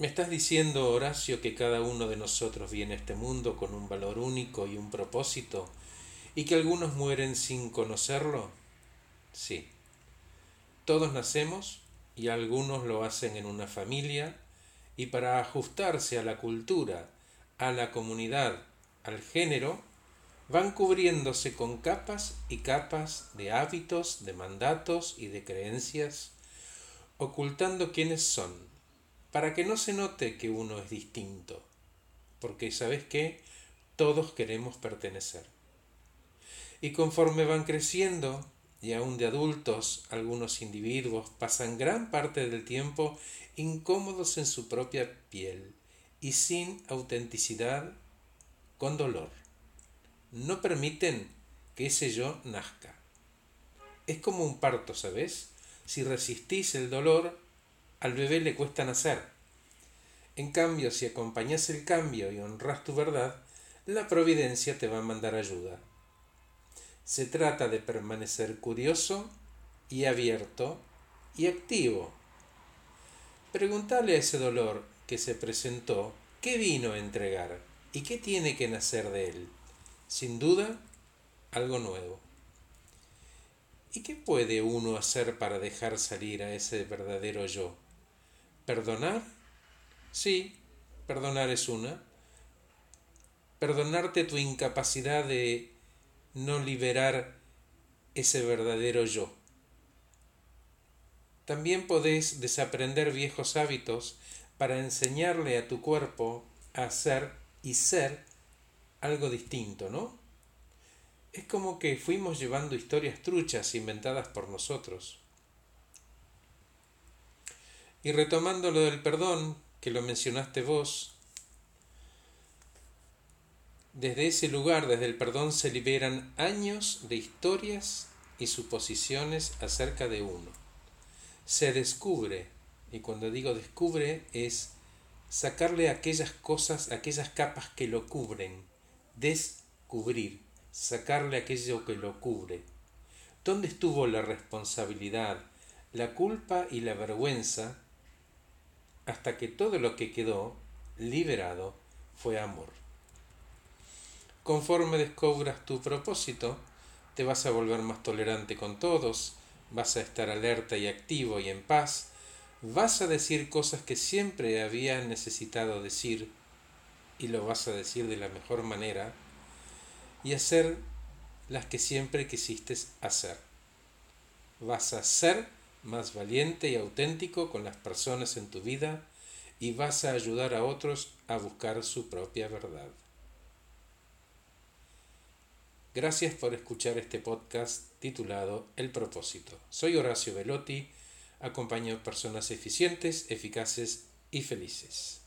¿Me estás diciendo, Horacio, que cada uno de nosotros viene a este mundo con un valor único y un propósito, y que algunos mueren sin conocerlo? Sí. Todos nacemos y algunos lo hacen en una familia, y para ajustarse a la cultura, a la comunidad, al género, van cubriéndose con capas y capas de hábitos, de mandatos y de creencias, ocultando quiénes son para que no se note que uno es distinto, porque sabes qué, todos queremos pertenecer. Y conforme van creciendo, y aún de adultos, algunos individuos pasan gran parte del tiempo incómodos en su propia piel y sin autenticidad, con dolor. No permiten que ese yo nazca. Es como un parto, ¿sabes? Si resistís el dolor, al bebé le cuesta nacer. En cambio, si acompañas el cambio y honras tu verdad, la providencia te va a mandar ayuda. Se trata de permanecer curioso y abierto y activo. Pregúntale a ese dolor que se presentó qué vino a entregar y qué tiene que nacer de él. Sin duda, algo nuevo. ¿Y qué puede uno hacer para dejar salir a ese verdadero yo? ¿Perdonar? Sí, perdonar es una. Perdonarte tu incapacidad de no liberar ese verdadero yo. También podés desaprender viejos hábitos para enseñarle a tu cuerpo a hacer y ser algo distinto, ¿no? Es como que fuimos llevando historias truchas inventadas por nosotros. Y retomando lo del perdón, que lo mencionaste vos, desde ese lugar, desde el perdón, se liberan años de historias y suposiciones acerca de uno. Se descubre, y cuando digo descubre es sacarle aquellas cosas, aquellas capas que lo cubren, descubrir, sacarle aquello que lo cubre. ¿Dónde estuvo la responsabilidad, la culpa y la vergüenza hasta que todo lo que quedó liberado fue amor. Conforme descubras tu propósito, te vas a volver más tolerante con todos, vas a estar alerta y activo y en paz, vas a decir cosas que siempre habías necesitado decir y lo vas a decir de la mejor manera y hacer las que siempre quisiste hacer. Vas a ser más valiente y auténtico con las personas en tu vida y vas a ayudar a otros a buscar su propia verdad. Gracias por escuchar este podcast titulado El propósito. Soy Horacio Velotti, acompaño personas eficientes, eficaces y felices.